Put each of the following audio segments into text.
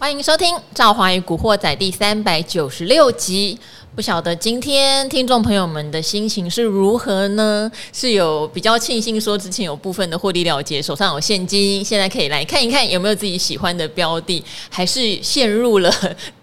欢迎收听《赵华与古惑仔》第三百九十六集。不晓得今天听众朋友们的心情是如何呢？是有比较庆幸说之前有部分的获利了结，手上有现金，现在可以来看一看有没有自己喜欢的标的，还是陷入了？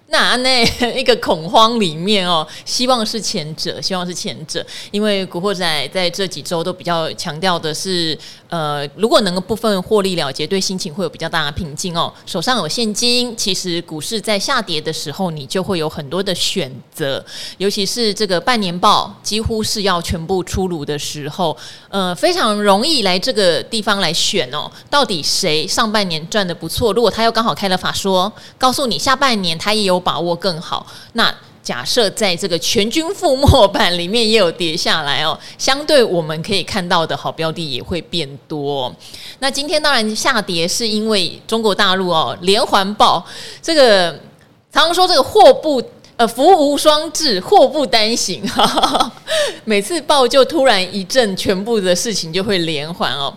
那那一个恐慌里面哦，希望是前者，希望是前者，因为古惑仔在这几周都比较强调的是，呃，如果能够部分获利了结，对心情会有比较大的平静哦。手上有现金，其实股市在下跌的时候，你就会有很多的选择，尤其是这个半年报几乎是要全部出炉的时候，呃，非常容易来这个地方来选哦，到底谁上半年赚得不错？如果他又刚好开了法说，告诉你下半年他也有。把握更好。那假设在这个全军覆没版里面也有跌下来哦，相对我们可以看到的好标的也会变多。那今天当然下跌是因为中国大陆哦连环爆，这个常常说这个祸不呃福无双至，祸不单行，每次爆就突然一阵，全部的事情就会连环哦。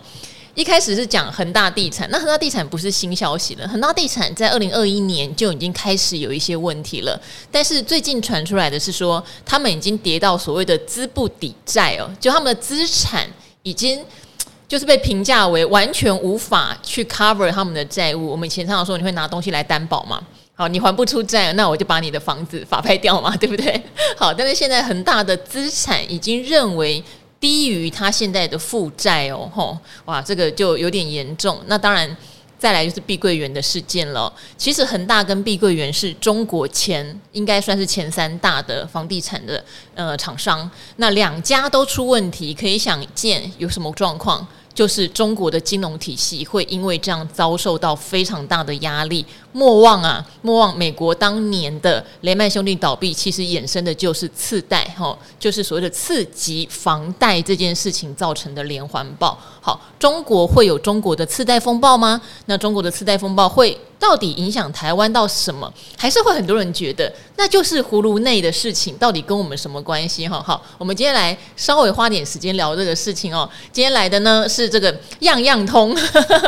一开始是讲恒大地产，那恒大地产不是新消息了。恒大地产在二零二一年就已经开始有一些问题了，但是最近传出来的是说，他们已经跌到所谓的资不抵债哦，就他们的资产已经 就是被评价为完全无法去 cover 他们的债务。我们以前常常说，你会拿东西来担保嘛？好，你还不出债，那我就把你的房子法拍掉嘛，对不对？好，但是现在恒大的资产已经认为。低于他现在的负债哦，吼，哇，这个就有点严重。那当然，再来就是碧桂园的事件了。其实恒大跟碧桂园是中国前应该算是前三大的房地产的呃厂商，那两家都出问题，可以想见有什么状况。就是中国的金融体系会因为这样遭受到非常大的压力。莫忘啊，莫忘美国当年的雷曼兄弟倒闭，其实衍生的就是次贷，哈，就是所谓的次级房贷这件事情造成的连环爆。好，中国会有中国的次贷风暴吗？那中国的次贷风暴会到底影响台湾到什么？还是会很多人觉得那就是葫芦内的事情，到底跟我们什么关系？哈，好，我们今天来稍微花点时间聊这个事情哦。今天来的呢是这个样样通，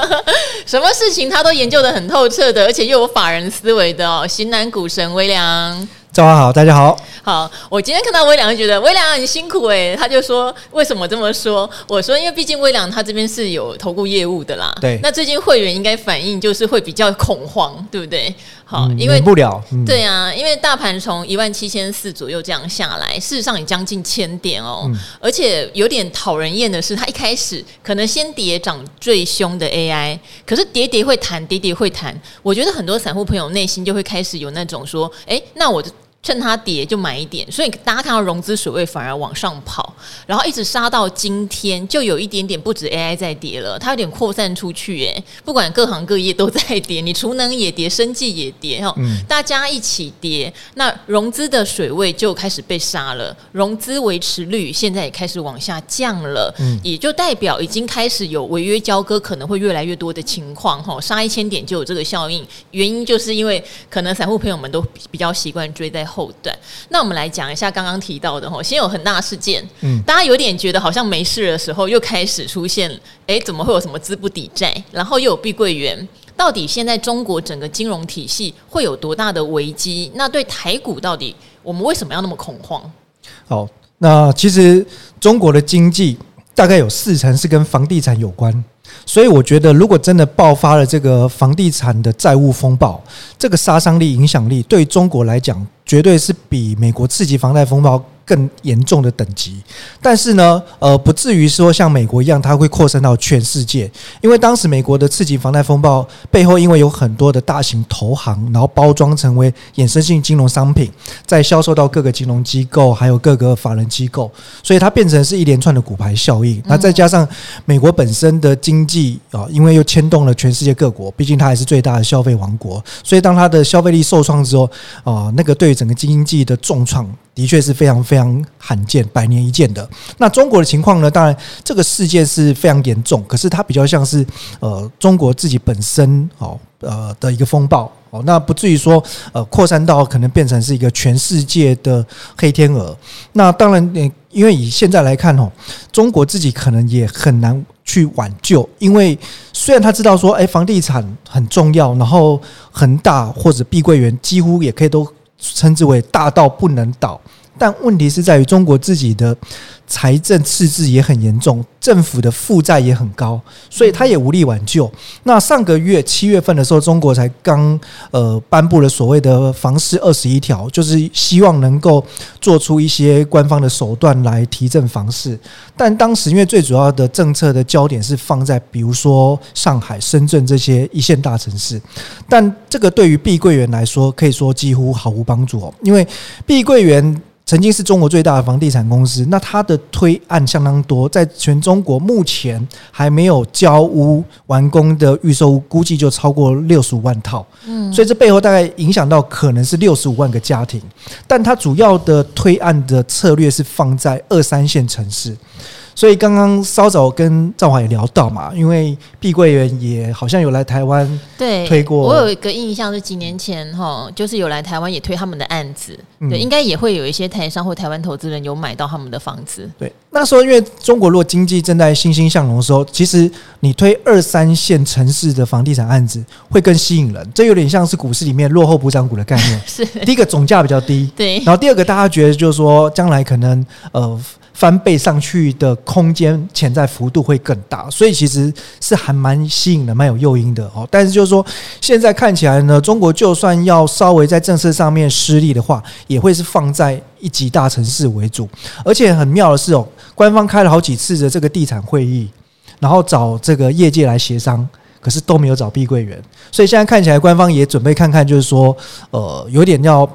什么事情他都研究得很透彻的，而且又有法人思维的哦，型男股神微良。早上好，大家好。好，我今天看到微良就觉得微良很辛苦诶，他就说为什么这么说？我说因为毕竟微良他这边是有投顾业务的啦。对。那最近会员应该反应就是会比较恐慌，对不对？好，嗯、因为不了。嗯、对啊，因为大盘从一万七千四左右这样下来，事实上也将近千点哦。嗯、而且有点讨人厌的是，它一开始可能先跌涨最凶的 AI，可是跌跌会弹，跌跌会弹。我觉得很多散户朋友内心就会开始有那种说，哎，那我。趁它跌就买一点，所以大家看到融资水位反而往上跑，然后一直杀到今天，就有一点点不止 AI 在跌了，它有点扩散出去耶。不管各行各业都在跌，你储能也跌，生计也跌哈，嗯、大家一起跌，那融资的水位就开始被杀了，融资维持率现在也开始往下降了，嗯、也就代表已经开始有违约交割可能会越来越多的情况哈，杀一千点就有这个效应，原因就是因为可能散户朋友们都比较习惯追在。后段，那我们来讲一下刚刚提到的哈，先有恒大事件，嗯，大家有点觉得好像没事的时候，又开始出现，哎，怎么会有什么资不抵债？然后又有碧桂园，到底现在中国整个金融体系会有多大的危机？那对台股到底我们为什么要那么恐慌？好，那其实中国的经济大概有四成是跟房地产有关。所以我觉得，如果真的爆发了这个房地产的债务风暴，这个杀伤力、影响力对中国来讲，绝对是比美国刺激房贷风暴更严重的等级，但是呢，呃，不至于说像美国一样，它会扩散到全世界。因为当时美国的次级房贷风暴背后，因为有很多的大型投行，然后包装成为衍生性金融商品，再销售到各个金融机构，还有各个法人机构，所以它变成是一连串的骨牌效应。那再加上美国本身的经济啊，因为又牵动了全世界各国，毕竟它还是最大的消费王国，所以当它的消费力受创之后，啊，那个对于整个经济的重创。的确是非常非常罕见，百年一见的。那中国的情况呢？当然，这个事件是非常严重，可是它比较像是呃中国自己本身哦呃的一个风暴哦，那不至于说呃扩散到可能变成是一个全世界的黑天鹅。那当然，因为以现在来看哦，中国自己可能也很难去挽救，因为虽然他知道说，哎，房地产很重要，然后恒大或者碧桂园几乎也可以都称之为大到不能倒。但问题是在于中国自己的财政赤字也很严重，政府的负债也很高，所以他也无力挽救。那上个月七月份的时候，中国才刚呃颁布了所谓的“房市二十一条”，就是希望能够做出一些官方的手段来提振房市。但当时因为最主要的政策的焦点是放在比如说上海、深圳这些一线大城市，但这个对于碧桂园来说可以说几乎毫无帮助哦，因为碧桂园。曾经是中国最大的房地产公司，那它的推案相当多，在全中国目前还没有交屋完工的预售屋，估计就超过六十五万套。嗯，所以这背后大概影响到可能是六十五万个家庭，但它主要的推案的策略是放在二三线城市。所以刚刚稍早跟赵华也聊到嘛，因为碧桂园也好像有来台湾对推过。我有一个印象是几年前哈，就是有来台湾也推他们的案子，对，应该也会有一些台商或台湾投资人有买到他们的房子。对，那时候因为中国如果经济正在欣欣向荣的时候，其实你推二三线城市的房地产案子会更吸引人，这有点像是股市里面落后补涨股的概念。是，第一个总价比较低，对，然后第二个大家觉得就是说将来可能呃。翻倍上去的空间潜在幅度会更大，所以其实是还蛮吸引的，蛮有诱因的哦。但是就是说，现在看起来呢，中国就算要稍微在政策上面施力的话，也会是放在一级大城市为主。而且很妙的是哦，官方开了好几次的这个地产会议，然后找这个业界来协商，可是都没有找碧桂园。所以现在看起来，官方也准备看看，就是说，呃，有点要。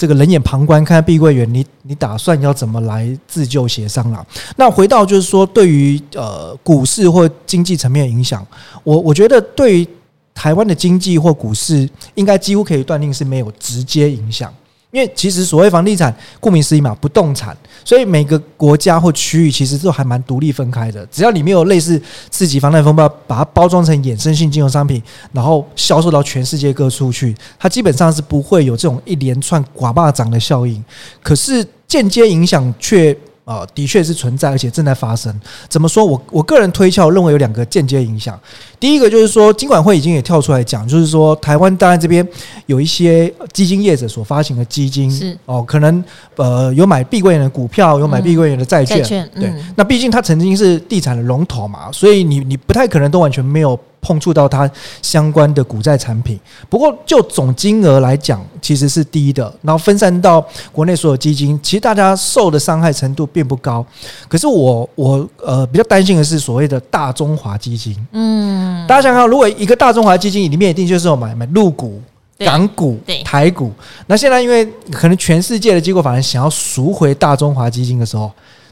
这个冷眼旁观，看碧桂园，你你打算要怎么来自救协商了？那回到就是说，对于呃股市或经济层面影响，我我觉得对于台湾的经济或股市，应该几乎可以断定是没有直接影响。因为其实所谓房地产，顾名思义嘛，不动产，所以每个国家或区域其实都还蛮独立分开的。只要里面有类似四级房贷风暴，把它包装成衍生性金融商品，然后销售到全世界各处去，它基本上是不会有这种一连串寡霸涨的效应。可是间接影响却。啊，的确是存在，而且正在发生。怎么说？我我个人推敲，认为有两个间接影响。第一个就是说，金管会已经也跳出来讲，就是说，台湾当然这边有一些基金业者所发行的基金，是哦，可能呃有买碧桂园的股票，有买碧桂园的债券，对。那毕竟它曾经是地产的龙头嘛，所以你你不太可能都完全没有。碰触到它相关的股债产品，不过就总金额来讲，其实是低的。然后分散到国内所有基金，其实大家受的伤害程度并不高。可是我我呃比较担心的是所谓的大中华基金。嗯，大家想想，如果一个大中华基金里面一定就是有买买入股、港股、台股，那现在因为可能全世界的机构法人想要赎回大中华基金的时候。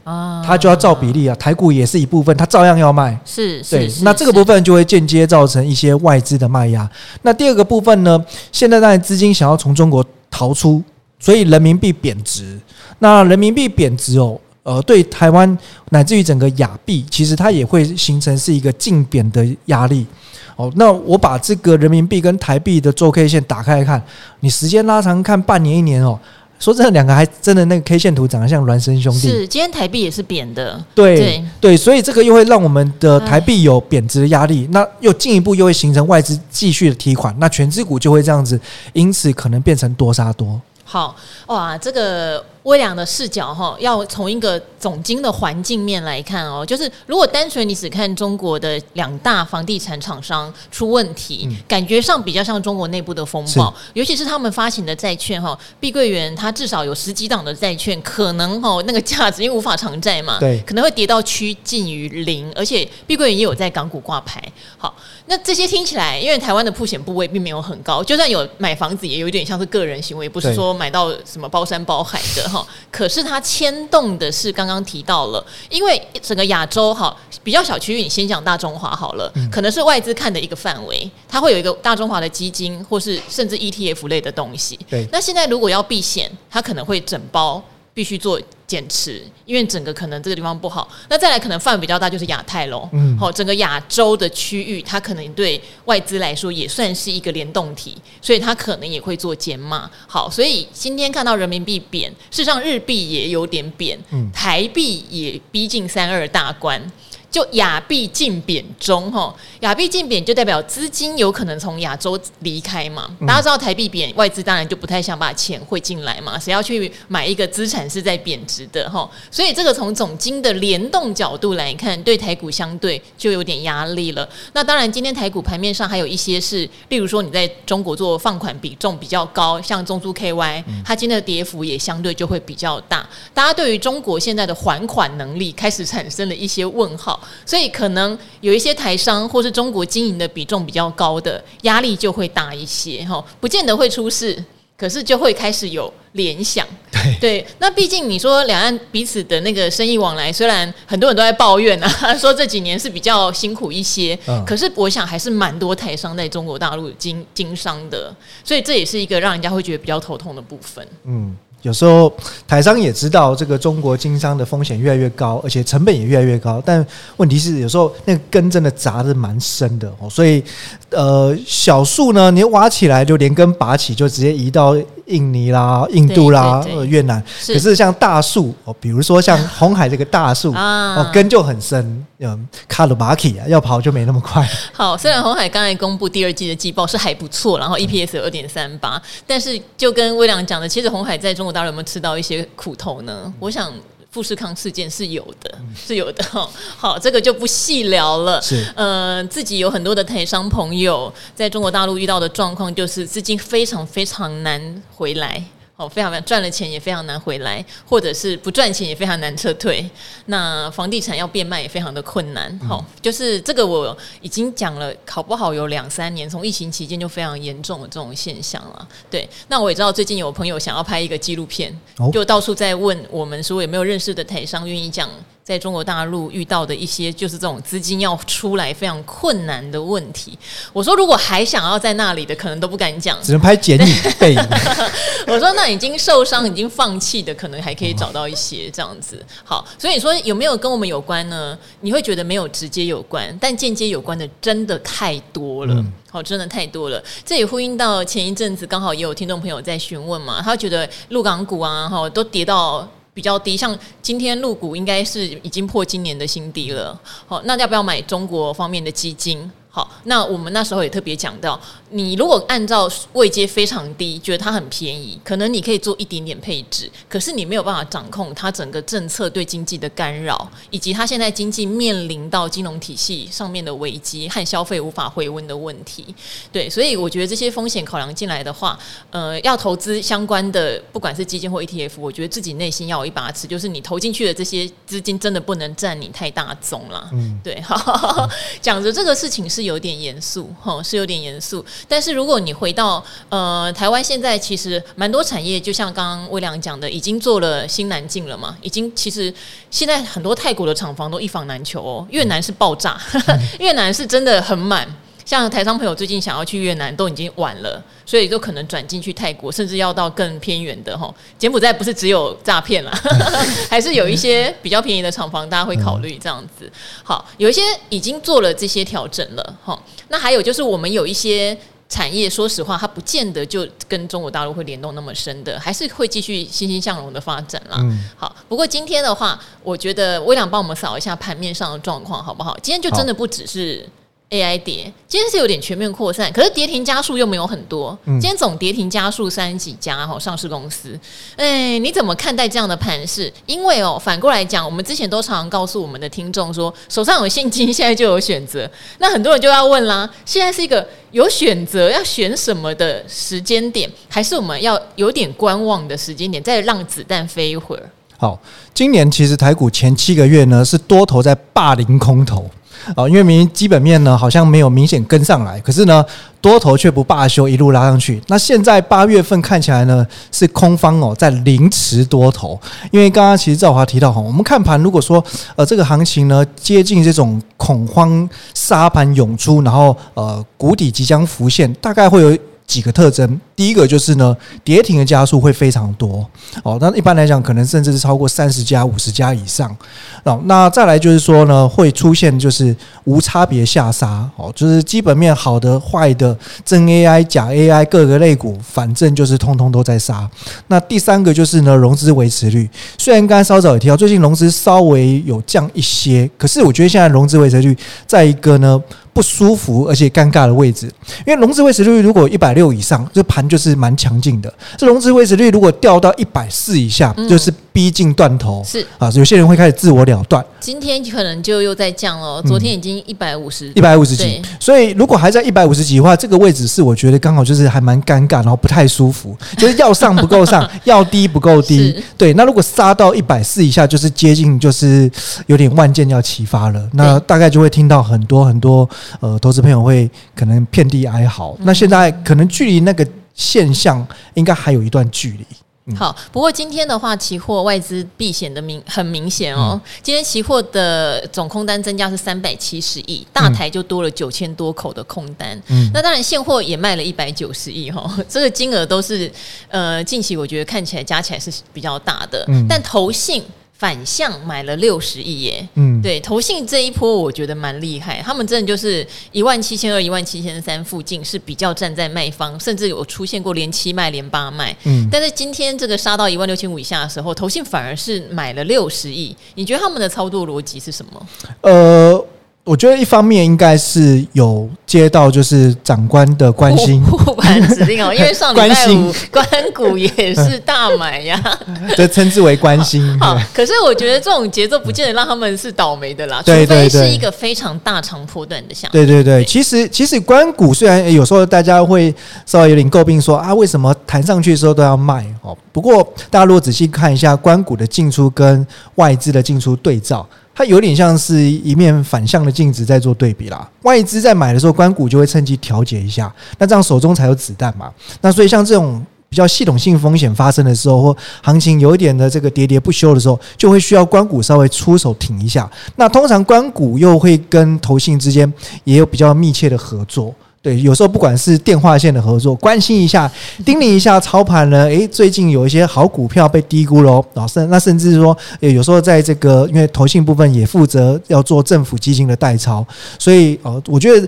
啊，他就要照比例啊，台股也是一部分，它照样要卖，是，对，那这个部分就会间接造成一些外资的卖压。那第二个部分呢，现在当然资金想要从中国逃出，所以人民币贬值。那人民币贬值哦，呃，对台湾乃至于整个亚币，其实它也会形成是一个净贬的压力。哦，那我把这个人民币跟台币的周 K 线打开来看，你时间拉长看半年一年哦。说真的，两个还真的那个 K 线图长得像孪生兄弟。是，今天台币也是贬的。对对，对，所以这个又会让我们的台币有贬值的压力，那又进一步又会形成外资继续的提款，那全资股就会这样子，因此可能变成多杀多。好哇，这个。微良的视角哈，要从一个总经的环境面来看哦，就是如果单纯你只看中国的两大房地产厂商出问题，嗯、感觉上比较像中国内部的风暴，尤其是他们发行的债券哈，碧桂园它至少有十几档的债券，可能哈那个价值因为无法偿债嘛，对，可能会跌到趋近于零，而且碧桂园也有在港股挂牌。好，那这些听起来，因为台湾的曝险部位并没有很高，就算有买房子，也有一点像是个人行为，不是说买到什么包山包海的哈。可是它牵动的是刚刚提到了，因为整个亚洲哈比较小区域，你先讲大中华好了，可能是外资看的一个范围，它会有一个大中华的基金，或是甚至 ETF 类的东西。对，那现在如果要避险，它可能会整包。必须做减持，因为整个可能这个地方不好。那再来可能范围比较大，就是亚太喽。嗯，好，整个亚洲的区域，它可能对外资来说也算是一个联动体，所以它可能也会做减码。好，所以今天看到人民币贬，事实上日币也有点贬，台币也逼近三二大关。就亚币进贬中哈，亚币进贬就代表资金有可能从亚洲离开嘛。大家知道台币贬，外资当然就不太想把钱汇进来嘛。谁要去买一个资产是在贬值的哈？所以这个从总金的联动角度来看，对台股相对就有点压力了。那当然，今天台股盘面上还有一些是，例如说你在中国做放款比重比较高，像中租 KY，它今天的跌幅也相对就会比较大。大家对于中国现在的还款能力开始产生了一些问号。所以可能有一些台商或是中国经营的比重比较高的压力就会大一些哈，不见得会出事，可是就会开始有联想。对对，那毕竟你说两岸彼此的那个生意往来，虽然很多人都在抱怨啊，说这几年是比较辛苦一些，可是我想还是蛮多台商在中国大陆经经商的，所以这也是一个让人家会觉得比较头痛的部分。嗯。有时候台商也知道这个中国经商的风险越来越高，而且成本也越来越高。但问题是，有时候那个根真的扎的蛮深的哦。所以，呃，小树呢，你挖起来就连根拔起，就直接移到印尼啦、印度啦、对对对越南。是可是像大树哦，比如说像 红海这个大树哦，根就很深。嗯，卡鲁巴基啊，要跑就没那么快。好，虽然红海刚才公布第二季的季报是还不错，然后 EPS 有二点三八，但是就跟威廉讲的，其实红海在中国大陆有没有吃到一些苦头呢？我想富士康事件是有的，是有的哈。好，这个就不细聊了。是，呃，自己有很多的台商朋友在中国大陆遇到的状况，就是资金非常非常难回来。哦，非常非常赚了钱也非常难回来，或者是不赚钱也非常难撤退。那房地产要变卖也非常的困难。好、嗯，就是这个我已经讲了，考不好有两三年，从疫情期间就非常严重的这种现象了。对，那我也知道最近有朋友想要拍一个纪录片，哦、就到处在问我们说有没有认识的台商愿意讲。在中国大陆遇到的一些就是这种资金要出来非常困难的问题。我说，如果还想要在那里的，可能都不敢讲，只能拍剪影背影。我说，那已经受伤、已经放弃的，可能还可以找到一些这样子。好，所以你说有没有跟我们有关呢？你会觉得没有直接有关，但间接有关的真的太多了。好，真的太多了。这也呼应到前一阵子刚好也有听众朋友在询问嘛，他觉得陆港股啊，哈，都跌到。比较低，像今天入股应该是已经破今年的新低了。好，那要不要买中国方面的基金？好，那我们那时候也特别讲到，你如果按照位阶非常低，觉得它很便宜，可能你可以做一点点配置，可是你没有办法掌控它整个政策对经济的干扰，以及它现在经济面临到金融体系上面的危机和消费无法回温的问题。对，所以我觉得这些风险考量进来的话，呃，要投资相关的，不管是基金或 ETF，我觉得自己内心要有一把尺，就是你投进去的这些资金真的不能占你太大宗了。嗯，对，好，讲着这个事情是。有点严肃，哈，是有点严肃。但是如果你回到呃台湾，现在其实蛮多产业，就像刚刚魏良讲的，已经做了新南进了嘛，已经其实现在很多泰国的厂房都一房难求哦。越南是爆炸，越南是真的很满。像台商朋友最近想要去越南，都已经晚了，所以都可能转进去泰国，甚至要到更偏远的哈。柬埔寨不是只有诈骗啦，还是有一些比较便宜的厂房，大家会考虑这样子。好，有一些已经做了这些调整了哈。那还有就是我们有一些产业，说实话，它不见得就跟中国大陆会联动那么深的，还是会继续欣欣向荣的发展啦。好，不过今天的话，我觉得威廉帮我们扫一下盘面上的状况，好不好？今天就真的不只是。AI 跌，今天是有点全面扩散，可是跌停家数又没有很多。今天总跌停家数三十几家哈，上市公司。哎，你怎么看待这样的盘势？因为哦，反过来讲，我们之前都常常告诉我们的听众说，手上有现金，现在就有选择。那很多人就要问啦，现在是一个有选择要选什么的时间点，还是我们要有点观望的时间点，再让子弹飞一会儿？好，今年其实台股前七个月呢，是多头在霸凌空头。啊，因为明基本面呢好像没有明显跟上来，可是呢多头却不罢休，一路拉上去。那现在八月份看起来呢是空方哦在凌迟多头，因为刚刚其实赵华提到哈，我们看盘如果说呃这个行情呢接近这种恐慌沙盘涌出，然后呃谷底即将浮现，大概会有几个特征。第一个就是呢，跌停的家数会非常多哦。那一般来讲，可能甚至是超过三十家、五十家以上哦。那再来就是说呢，会出现就是无差别下杀哦，就是基本面好的、坏的、真 AI、假 AI 各个类股，反正就是通通都在杀。那第三个就是呢，融资维持率，虽然刚才稍早也提到，最近融资稍微有降一些，可是我觉得现在融资维持率在一个呢。不舒服而且尴尬的位置，因为融资维持率如果一百六以上，这盘就是蛮强劲的。这融资维持率如果掉到一百四以下，就是逼近断头。是啊，有些人会开始自我了断。今天可能就又在降了，昨天已经一百五十，一百五十几。所以如果还在一百五十几的话，这个位置是我觉得刚好就是还蛮尴尬，然后不太舒服，就是要上不够上，要低不够低。对，那如果杀到一百四以下，就是接近就是有点万箭要齐发了。那大概就会听到很多很多。呃，投资朋友会可能遍地哀嚎。那现在可能距离那个现象应该还有一段距离。嗯、好，不过今天的话，期货外资避险的明很明显哦。嗯、今天期货的总空单增加是三百七十亿，大台就多了九千多口的空单。嗯，那当然现货也卖了一百九十亿哈，这个金额都是呃近期我觉得看起来加起来是比较大的。嗯，但投信。反向买了六十亿耶，嗯，对，投信这一波我觉得蛮厉害，他们真的就是一万七千二、一万七千三附近是比较站在卖方，甚至有出现过连七卖、连八卖，嗯，但是今天这个杀到一万六千五以下的时候，投信反而是买了六十亿，你觉得他们的操作逻辑是什么？呃。我觉得一方面应该是有接到就是长官的关心 护盘指令哦，因为上礼拜五官股也是大买呀，这称之为关心。好，可是我觉得这种节奏不见得让他们是倒霉的啦，除非是一个非常大长波段的项目。对对对，其实其实关谷虽然有时候大家会稍微有点诟病说啊，为什么弹上去的时候都要卖哦？不过大家如果仔细看一下关谷的进出跟外资的进出对照。它有点像是一面反向的镜子在做对比啦。外资在买的时候，关谷就会趁机调节一下，那这样手中才有子弹嘛。那所以像这种比较系统性风险发生的时候，或行情有一点的这个喋喋不休的时候，就会需要关谷稍微出手挺一下。那通常关谷又会跟投信之间也有比较密切的合作。对，有时候不管是电话线的合作，关心一下，叮咛一下操盘呢，诶，最近有一些好股票被低估了，然后甚那甚至说，有时候在这个因为投信部分也负责要做政府基金的代操，所以呃，我觉得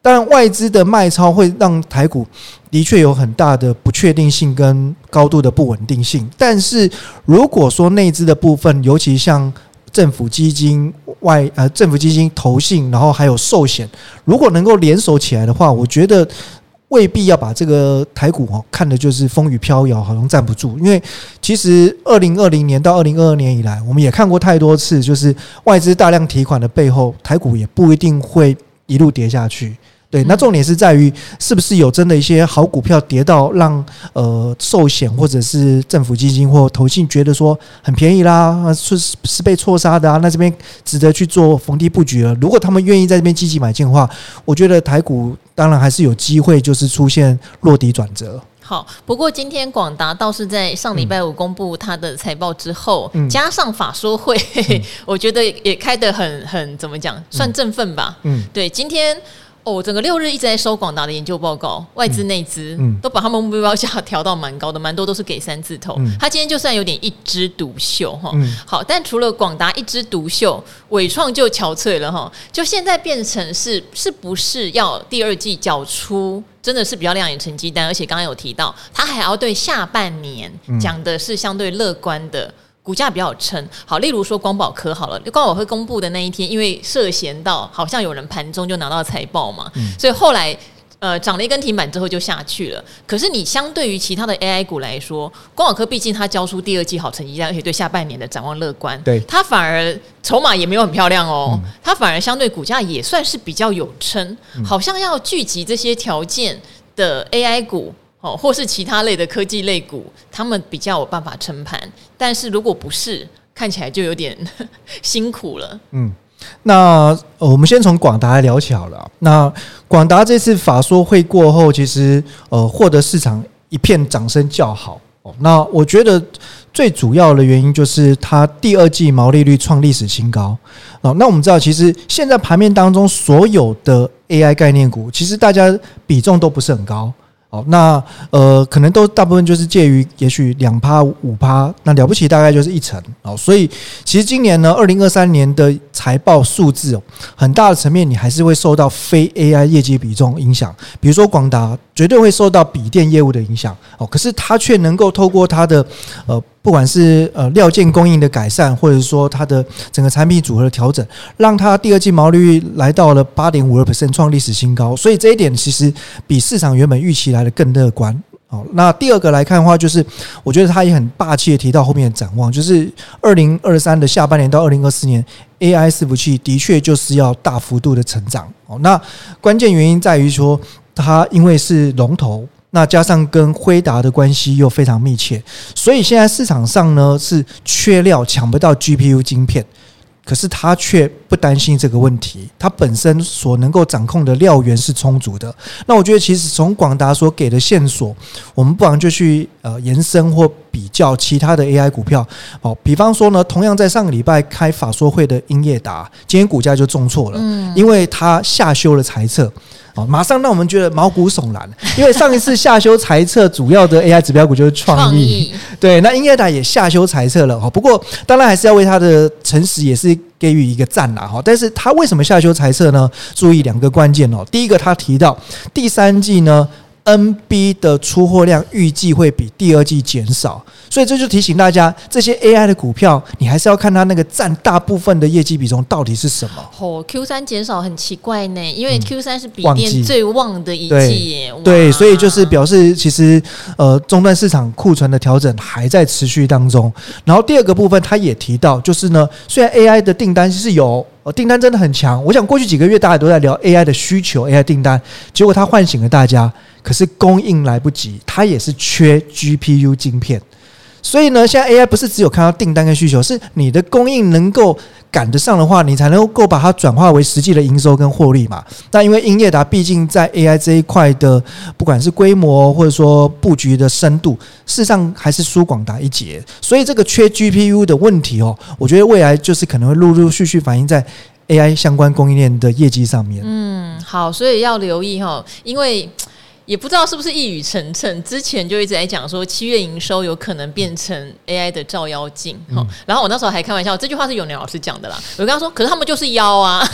当然外资的卖超会让台股的确有很大的不确定性跟高度的不稳定性，但是如果说内资的部分，尤其像。政府基金外呃，政府基金投信，然后还有寿险，如果能够联手起来的话，我觉得未必要把这个台股哦看的就是风雨飘摇，好像站不住。因为其实二零二零年到二零二二年以来，我们也看过太多次，就是外资大量提款的背后，台股也不一定会一路跌下去。对，那重点是在于是不是有真的一些好股票跌到让呃寿险或者是政府基金或投信觉得说很便宜啦，是是被错杀的啊，那这边值得去做逢低布局了。如果他们愿意在这边积极买进的话，我觉得台股当然还是有机会，就是出现落底转折。好，不过今天广达倒是在上礼拜五公布它的财报之后，嗯、加上法说会，嗯、我觉得也开得很很怎么讲，算振奋吧。嗯，对，今天。哦，整个六日一直在收广达的研究报告，外资内资都把他们目标价 调到蛮高的，蛮多都是给三字头。他今天就算有点一枝独秀哈，好，但除了广达一枝独秀，伟创就憔悴了哈，就现在变成是是不是要第二季缴出真的是比较亮眼成绩单，而且刚刚有提到他还要对下半年讲的是相对乐观的。股价比较撑，好，例如说光宝科好了，光宝科公布的那一天，因为涉嫌到好像有人盘中就拿到财报嘛，嗯、所以后来呃涨了一根停板之后就下去了。可是你相对于其他的 AI 股来说，光宝科毕竟它交出第二季好成绩单，而且对下半年的展望乐观，对。它反而筹码也没有很漂亮哦，嗯、它反而相对股价也算是比较有撑，好像要聚集这些条件的 AI 股。哦，或是其他类的科技类股，他们比较有办法撑盘，但是如果不是，看起来就有点 辛苦了。嗯，那、呃、我们先从广达来聊起好了。那广达这次法说会过后，其实呃获得市场一片掌声叫好。哦，那我觉得最主要的原因就是它第二季毛利率创历史新高。哦，那我们知道，其实现在盘面当中所有的 AI 概念股，其实大家比重都不是很高。好，那呃，可能都大部分就是介于也许两趴五趴，那了不起大概就是一成哦。所以其实今年呢，二零二三年的财报数字哦，很大的层面你还是会受到非 AI 业绩比重影响，比如说广达绝对会受到笔电业务的影响哦，可是它却能够透过它的呃。不管是呃料件供应的改善，或者说它的整个产品组合的调整，让它第二季毛利率来到了八点五二 percent，创历史新高。所以这一点其实比市场原本预期来的更乐观。好，那第二个来看的话，就是我觉得他也很霸气的提到后面的展望，就是二零二三的下半年到二零二四年，AI 伺服器的确就是要大幅度的成长。哦，那关键原因在于说，它因为是龙头。那加上跟辉达的关系又非常密切，所以现在市场上呢是缺料，抢不到 GPU 晶片。可是他却不担心这个问题，他本身所能够掌控的料源是充足的。那我觉得，其实从广达所给的线索，我们不妨就去呃延伸或比较其他的 AI 股票。哦，比方说呢，同样在上个礼拜开法说会的英业达，今天股价就重挫了，嗯因为它下修了财测。哦，马上让我们觉得毛骨悚然，因为上一次下修财测主要的 AI 指标股就是创意，对，那英业达也下修财测了哈。不过当然还是要为它的诚实也是给予一个赞啦哈。但是它为什么下修财测呢？注意两个关键哦。第一个，他提到第三季呢。NB 的出货量预计会比第二季减少，所以这就提醒大家，这些 AI 的股票，你还是要看它那个占大部分的业绩比重到底是什么。哦，Q 三减少很奇怪呢，因为 Q 三是笔电最旺的一季耶。对，对，所以就是表示其实呃，终端市场库存的调整还在持续当中。然后第二个部分，他也提到，就是呢，虽然 AI 的订单是有。哦，订单真的很强。我想过去几个月大家都在聊 AI 的需求，AI 订单，结果它唤醒了大家，可是供应来不及，它也是缺 GPU 晶片。所以呢，现在 AI 不是只有看到订单跟需求，是你的供应能够赶得上的话，你才能够把它转化为实际的营收跟获利嘛。但因为英业达毕竟在 AI 这一块的，不管是规模或者说布局的深度，事实上还是输广达一截。所以这个缺 GPU 的问题哦，我觉得未来就是可能会陆陆续续反映在 AI 相关供应链的业绩上面。嗯，好，所以要留意哈，因为。也不知道是不是一语成谶，之前就一直在讲说七月营收有可能变成 AI 的照妖镜，嗯、然后我那时候还开玩笑，这句话是永年老师讲的啦。我跟他说，可是他们就是妖啊，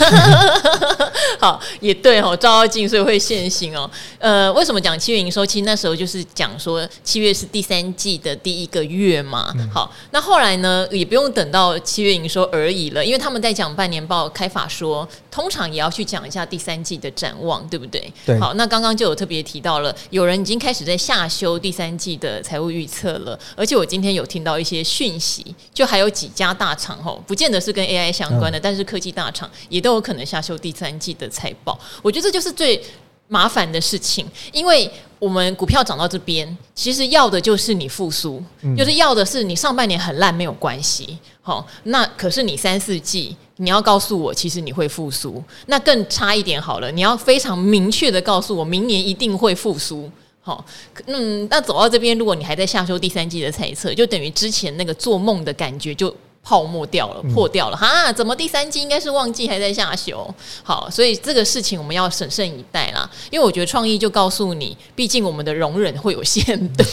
好，也对哦，照妖镜所以会现形哦。呃，为什么讲七月营收？其实那时候就是讲说七月是第三季的第一个月嘛。好，那后来呢，也不用等到七月营收而已了，因为他们在讲半年报开法说，通常也要去讲一下第三季的展望，对不对？对。好，那刚刚就有特别提。提到了有人已经开始在下修第三季的财务预测了，而且我今天有听到一些讯息，就还有几家大厂吼，不见得是跟 AI 相关的，但是科技大厂也都有可能下修第三季的财报。我觉得这就是最麻烦的事情，因为我们股票涨到这边，其实要的就是你复苏，就是要的是你上半年很烂没有关系，好，那可是你三四季。你要告诉我，其实你会复苏，那更差一点好了。你要非常明确的告诉我，明年一定会复苏。好，嗯，那走到这边，如果你还在下修第三季的猜测，就等于之前那个做梦的感觉就泡沫掉了，破掉了。哈，怎么第三季应该是旺季还在下修？好，所以这个事情我们要审慎以待啦。因为我觉得创意就告诉你，毕竟我们的容忍会有限度。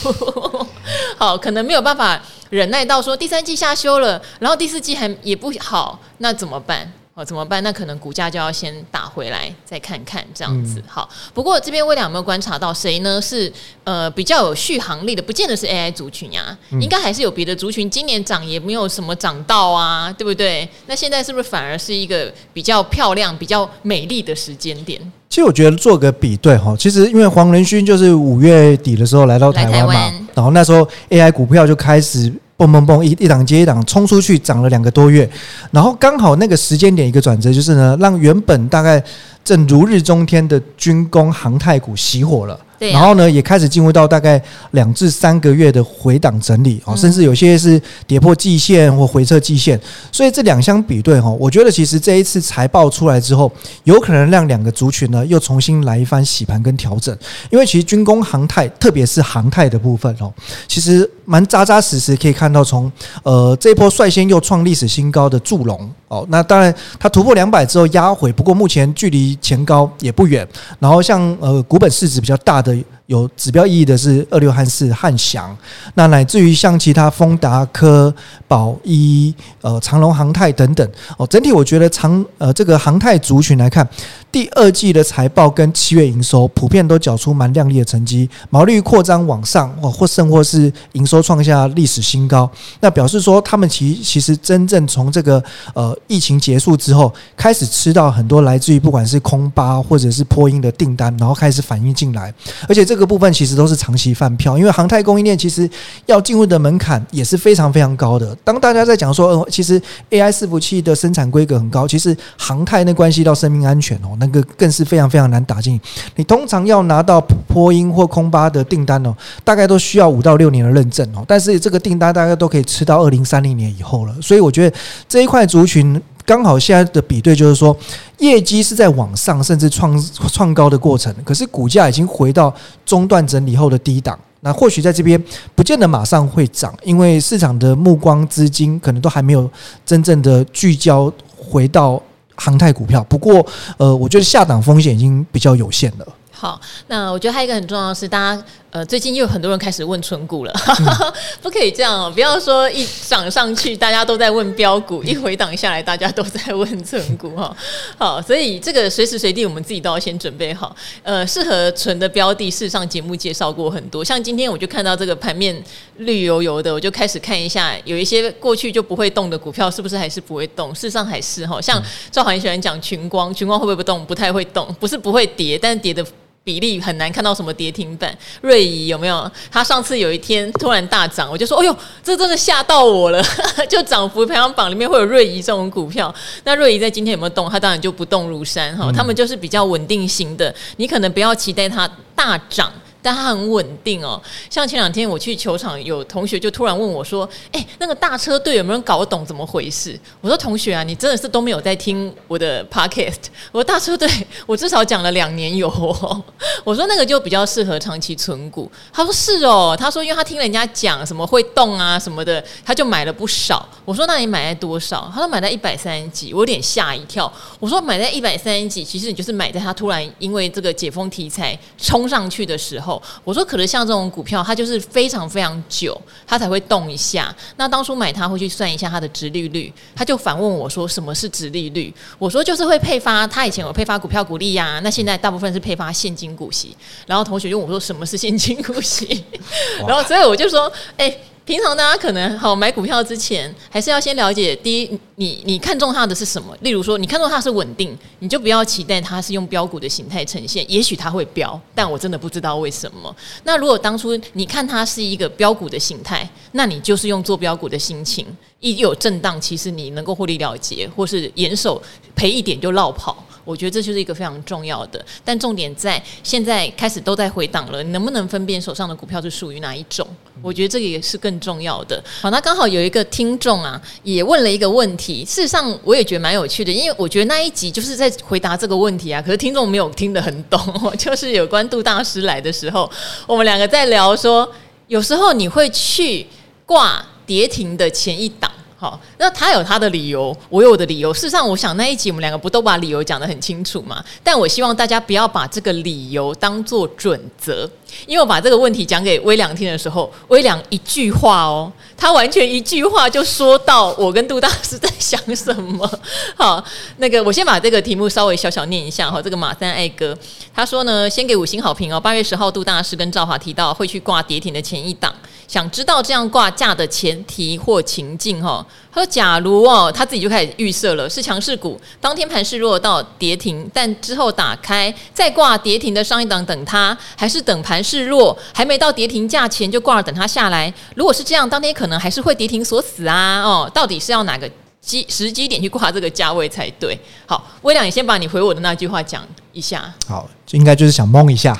好，可能没有办法。忍耐到说第三季下修了，然后第四季还也不好，那怎么办？哦，怎么办？那可能股价就要先打回来，再看看这样子。好，不过这边威廉有没有观察到谁呢？是呃比较有续航力的，不见得是 AI 族群呀，应该还是有别的族群，今年涨也没有什么涨到啊，对不对？那现在是不是反而是一个比较漂亮、比较美丽的时间点？其实我觉得做个比对哈，其实因为黄仁勋就是五月底的时候来到台湾嘛，然后那时候 AI 股票就开始。嘣嘣嘣，一一档接一档冲出去，涨了两个多月，然后刚好那个时间点一个转折，就是呢，让原本大概正如日中天的军工航太股熄火了。对啊、然后呢，也开始进入到大概两至三个月的回档整理啊，甚至有些是跌破季线或回撤季线，所以这两相比对哈，我觉得其实这一次财报出来之后，有可能让两个族群呢又重新来一番洗盘跟调整，因为其实军工航太，特别是航太的部分哦，其实蛮扎扎实实，可以看到从呃这一波率先又创历史新高的祝融哦，那当然它突破两百之后压回，不过目前距离前高也不远，然后像呃股本市值比较大的。有指标意义的是二六汉四、汉翔，那乃至于像其他丰达科、宝一、呃长隆航太等等哦。整体我觉得长呃这个航太族群来看，第二季的财报跟七月营收普遍都缴出蛮亮丽的成绩，毛利扩张往上哦，或甚或是营收创下历史新高。那表示说他们其其实真正从这个呃疫情结束之后，开始吃到很多来自于不管是空巴或者是波音的订单，然后开始反映进来，而且这。这个部分其实都是长期饭票，因为航太供应链其实要进入的门槛也是非常非常高的。当大家在讲说，呃，其实 AI 伺服器的生产规格很高，其实航太那关系到生命安全哦，那个更是非常非常难打进。你通常要拿到波音或空巴的订单哦，大概都需要五到六年的认证哦。但是这个订单大概都可以吃到二零三零年以后了，所以我觉得这一块族群。刚好现在的比对就是说，业绩是在往上甚至创创高的过程，可是股价已经回到中段整理后的低档。那或许在这边不见得马上会涨，因为市场的目光资金可能都还没有真正的聚焦回到航太股票。不过，呃，我觉得下档风险已经比较有限了。好，那我觉得还有一个很重要的是，大家。呃，最近又有很多人开始问存股了，嗯、不可以这样哦！不要说一涨上去大家都在问标股，一回档下来大家都在问存股哈。好，所以这个随时随地我们自己都要先准备好。呃，适合存的标的，事实上节目介绍过很多，像今天我就看到这个盘面绿油油的，我就开始看一下，有一些过去就不会动的股票，是不是还是不会动？事实上还是哈，像赵华很喜欢讲群光，群光会不会不动？不太会动，不是不会跌，但是跌的。比例很难看到什么跌停板，瑞仪有没有？他上次有一天突然大涨，我就说：“哎呦，这真的吓到我了！” 就涨幅排行榜里面会有瑞仪这种股票。那瑞仪在今天有没有动？它当然就不动如山哈。他们就是比较稳定型的，你可能不要期待它大涨。但它很稳定哦，像前两天我去球场，有同学就突然问我说：“哎，那个大车队有没有人搞懂怎么回事？”我说：“同学啊，你真的是都没有在听我的 podcast。”我说：“大车队，我至少讲了两年有哦。”我说：“那个就比较适合长期存股。”他说：“是哦。”他说：“因为他听人家讲什么会动啊什么的，他就买了不少。”我说：“那你买在多少？”他说：“买在一百三十几。”我有点吓一跳。我说：“买在一百三十几，其实你就是买在他突然因为这个解封题材冲上去的时候。”我说，可能像这种股票，它就是非常非常久，它才会动一下。那当初买它会去算一下它的值利率，他就反问我说：“什么是值利率？”我说：“就是会配发，他以前有配发股票股利呀，那现在大部分是配发现金股息。”然后同学就问我说：“什么是现金股息？” 然后所以我就说：“哎。”平常大家可能好买股票之前，还是要先了解第一，你你看中它的是什么？例如说，你看中它是稳定，你就不要期待它是用标股的形态呈现。也许它会飙，但我真的不知道为什么。那如果当初你看它是一个标股的形态，那你就是用做标股的心情，一有震荡，其实你能够获利了结，或是严守赔一点就落跑。我觉得这就是一个非常重要的，但重点在现在开始都在回档了，你能不能分辨手上的股票是属于哪一种？我觉得这个也是更重要的。好，那刚好有一个听众啊，也问了一个问题，事实上我也觉得蛮有趣的，因为我觉得那一集就是在回答这个问题啊，可是听众没有听得很懂，就是有关杜大师来的时候，我们两个在聊说，有时候你会去挂跌停的前一档。好，那他有他的理由，我有我的理由。事实上，我想那一集我们两个不都把理由讲得很清楚嘛？但我希望大家不要把这个理由当做准则，因为我把这个问题讲给威良听的时候，威良一句话哦，他完全一句话就说到我跟杜大师在想什么。好，那个我先把这个题目稍微小小念一下哈。这个马三爱哥他说呢，先给五星好评哦。八月十号，杜大师跟赵华提到会去挂跌停的前一档。想知道这样挂价的前提或情境哈？他说：“假如哦，他自己就开始预设了，是强势股，当天盘势弱到跌停，但之后打开再挂跌停的上一档等它，还是等盘势弱还没到跌停价前就挂了等它下来？如果是这样，当天可能还是会跌停锁死啊！哦，到底是要哪个？”机时机点去挂这个价位才对。好，微亮，你先把你回我的那句话讲一下。好，应该就是想蒙一下。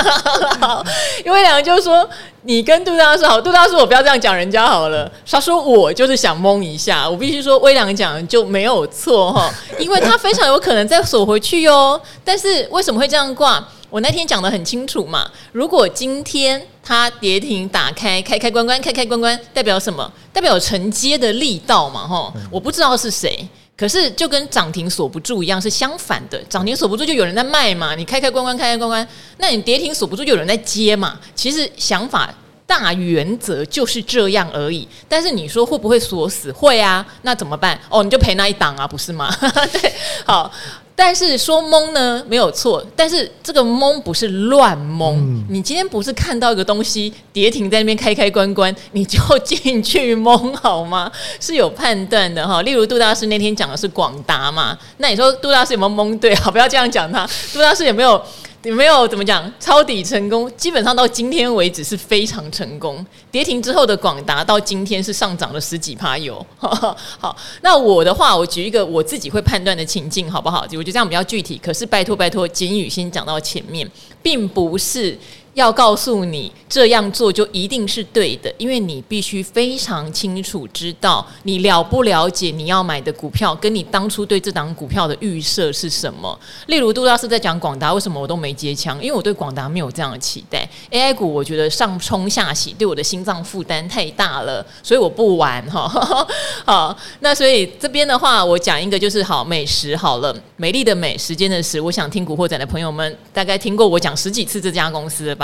好，因为两个就说你跟杜大师好，杜大师我不要这样讲人家好了。他说我就是想蒙一下，我必须说微良讲就没有错哈，因为他非常有可能再锁回去哟。但是为什么会这样挂？我那天讲的很清楚嘛。如果今天它跌停打开，开开关关，开开关关，代表什么？代表承接的力道嘛，哈。我不知道是谁，可是就跟涨停锁不住一样，是相反的。涨停锁不住就有人在卖嘛，你开开关关开开关关，那你跌停锁不住就有人在接嘛。其实想法大原则就是这样而已。但是你说会不会锁死？会啊，那怎么办？哦，你就赔那一档啊，不是吗？对，好。但是说懵呢，没有错，但是这个懵不是乱懵。嗯、你今天不是看到一个东西跌停在那边开开关关，你就进去懵好吗？是有判断的哈。例如杜大师那天讲的是广达嘛，那你说杜大师有没有懵对？好，不要这样讲他。杜大师有没有？有没有怎么讲抄底成功？基本上到今天为止是非常成功。跌停之后的广达到今天是上涨了十几趴有。好，那我的话，我举一个我自己会判断的情境，好不好？我觉得这样比较具体。可是拜托拜托，金宇先讲到前面，并不是。要告诉你这样做就一定是对的，因为你必须非常清楚知道你了不了解你要买的股票，跟你当初对这档股票的预设是什么。例如杜老师在讲广达，为什么我都没接枪？因为我对广达没有这样的期待。AI 股我觉得上冲下洗对我的心脏负担太大了，所以我不玩哈。好，那所以这边的话，我讲一个就是好美食好了，美丽的美，时间的时。我想听古惑仔的朋友们大概听过我讲十几次这家公司。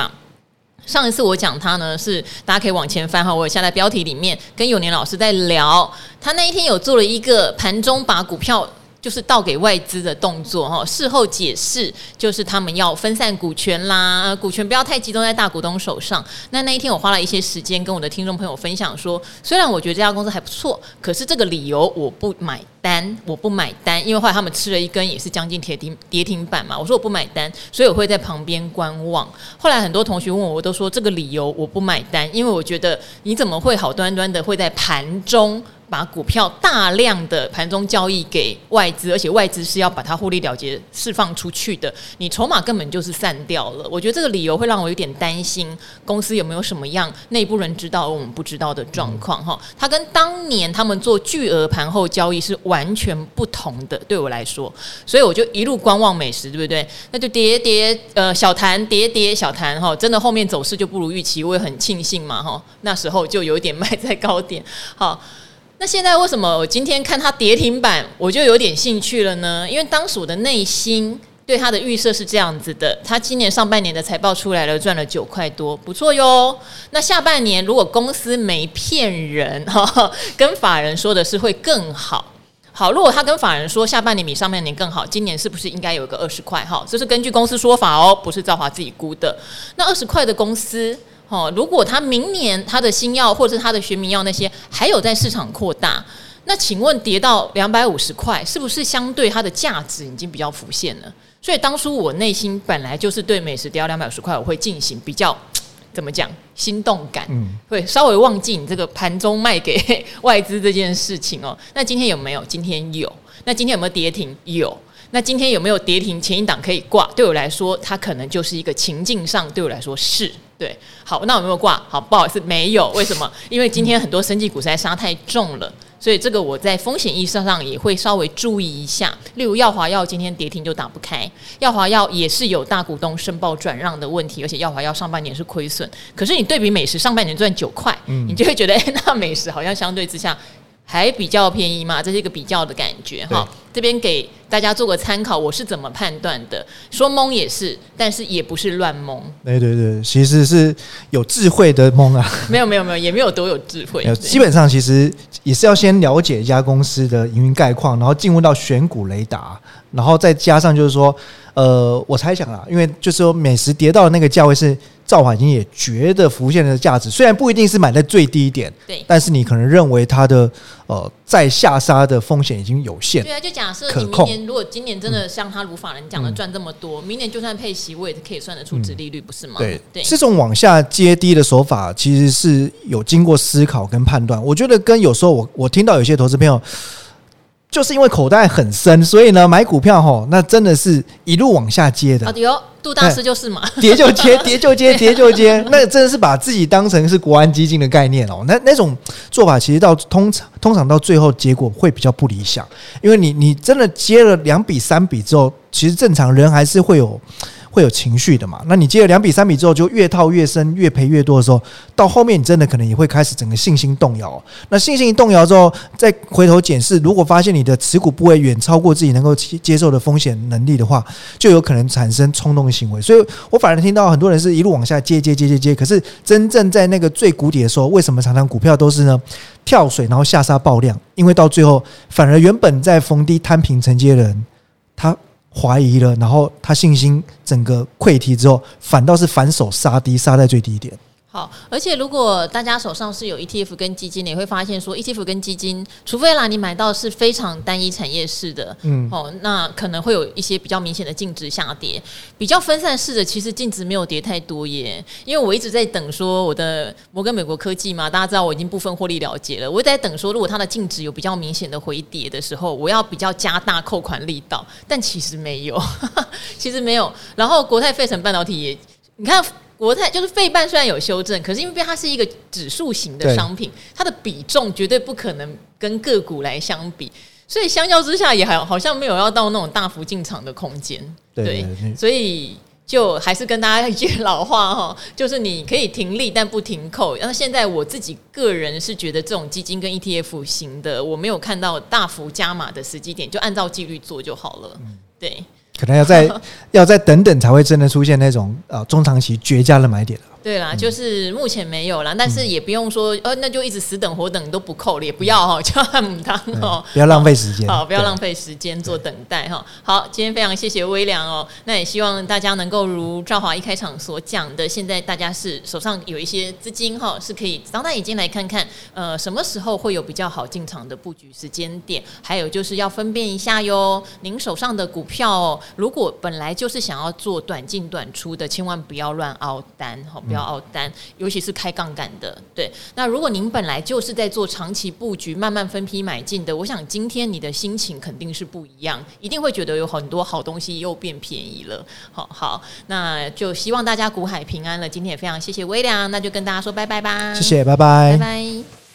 上一次我讲他呢，是大家可以往前翻哈，我有下在标题里面跟永年老师在聊，他那一天有做了一个盘中把股票。就是倒给外资的动作哈，事后解释就是他们要分散股权啦，股权不要太集中在大股东手上。那那一天我花了一些时间跟我的听众朋友分享说，虽然我觉得这家公司还不错，可是这个理由我不买单，我不买单，因为后来他们吃了一根也是将近跌停跌停板嘛，我说我不买单，所以我会在旁边观望。后来很多同学问我，我都说这个理由我不买单，因为我觉得你怎么会好端端的会在盘中。把股票大量的盘中交易给外资，而且外资是要把它获利了结释放出去的，你筹码根本就是散掉了。我觉得这个理由会让我有点担心，公司有没有什么样内部人知道而我们不知道的状况哈？它跟当年他们做巨额盘后交易是完全不同的，对我来说，所以我就一路观望美食，对不对？那就叠叠呃小谈叠叠小谈哈，真的后面走势就不如预期，我也很庆幸嘛哈，那时候就有点卖在高点好。那现在为什么我今天看它跌停板，我就有点兴趣了呢？因为当时我的内心对它的预设是这样子的：它今年上半年的财报出来了，赚了九块多，不错哟。那下半年如果公司没骗人，哈，跟法人说的是会更好。好，如果他跟法人说下半年比上半年更好，今年是不是应该有一个二十块？哈，这是根据公司说法哦，不是兆华自己估的。那二十块的公司。哦，如果他明年他的新药或者是他的学名药那些还有在市场扩大，那请问跌到两百五十块，是不是相对它的价值已经比较浮现了？所以当初我内心本来就是对美食跌到两百五十块，我会进行比较怎么讲心动感，嗯，会稍微忘记你这个盘中卖给 外资这件事情哦。那今天有没有？今天有。那今天有没有跌停？有。那今天有没有跌停？前一档可以挂？对我来说，它可能就是一个情境上，对我来说是。对，好，那有没有挂？好，不好意思，没有。为什么？因为今天很多生技股实在杀太重了，所以这个我在风险意识上也会稍微注意一下。例如耀华药今天跌停就打不开，耀华药也是有大股东申报转让的问题，而且耀华药上半年是亏损。可是你对比美食上半年赚九块，你就会觉得，哎，那美食好像相对之下。还比较便宜嘛，这是一个比较的感觉哈。这边给大家做个参考，我是怎么判断的？说懵也是，但是也不是乱懵。对对对，其实是有智慧的懵啊。没有没有没有，也没有多有智慧。基本上其实也是要先了解一家公司的营运概况，然后进入到选股雷达，然后再加上就是说。呃，我猜想啊，因为就是说，美食跌到的那个价位是兆华已经也觉得浮现的价值，虽然不一定是买在最低点，对，但是你可能认为它的呃再下杀的风险已经有限。对啊，就假设你明年如果今年真的像他如法人讲的赚这么多，嗯、明年就算配息，我也可以算得出值利率，不是吗？对对，这种往下接低的手法其实是有经过思考跟判断。我觉得跟有时候我我听到有些投资朋友。就是因为口袋很深，所以呢，买股票吼，那真的是一路往下接的。哦，有杜大师就是嘛，跌就接，跌就接，跌就接，那真的是把自己当成是国安基金的概念哦。那那种做法，其实到通常通常到最后结果会比较不理想，因为你你真的接了两笔三笔之后，其实正常人还是会有会有情绪的嘛。那你接了两笔三笔之后，就越套越深，越赔越多的时候，到后面你真的可能也会开始整个信心动摇。那信心一动摇之后，再回头检视，如果发现你的持股部位远超过自己能够接受的风险能力的话，就有可能产生冲动行为。所以我反而听到很多人是一路往下接接接接接，可是真正在那个最谷底的时候，为什么常常股票都是呢？跳水然后下杀爆量，因为到最后反而原本在逢低摊平承接人，他怀疑了，然后他信心整个溃堤之后，反倒是反手杀低，杀在最低点。好，而且如果大家手上是有 ETF 跟基金，你会发现说 ETF 跟基金，除非啦你买到是非常单一产业式的，嗯，哦，那可能会有一些比较明显的净值下跌。比较分散式的，其实净值没有跌太多耶。因为我一直在等说我的摩根美国科技嘛，大家知道我已经部分获利了结了，我在等说如果它的净值有比较明显的回跌的时候，我要比较加大扣款力道，但其实没有，其实没有。然后国泰费城半导体也，你看。国泰就是费半虽然有修正，可是因为它是一个指数型的商品，它的比重绝对不可能跟个股来相比，所以相较之下也还好像没有要到那种大幅进场的空间。对，所以就还是跟大家一句老话哈，就是你可以停利但不停扣。然后现在我自己个人是觉得这种基金跟 ETF 型的，我没有看到大幅加码的时机点，就按照纪律做就好了。对。可能要再 要再等等，才会真的出现那种呃中长期绝佳的买点。对啦，就是目前没有啦，但是也不用说，呃，那就一直死等活等都不扣了，也不要哈，叫他母汤哦，不要浪费时间，好，不要浪费时间做等待哈。好，今天非常谢谢微良哦，那也希望大家能够如赵华一开场所讲的，现在大家是手上有一些资金哈，是可以张大眼睛来看看，呃，什么时候会有比较好进场的布局时间点，还有就是要分辨一下哟，您手上的股票哦，如果本来就是想要做短进短出的，千万不要乱凹单哈，不要。熬单，尤其是开杠杆的，对。那如果您本来就是在做长期布局、慢慢分批买进的，我想今天你的心情肯定是不一样，一定会觉得有很多好东西又变便宜了。好好，那就希望大家股海平安了。今天也非常谢谢微良，那就跟大家说拜拜吧。谢谢，拜拜，拜拜。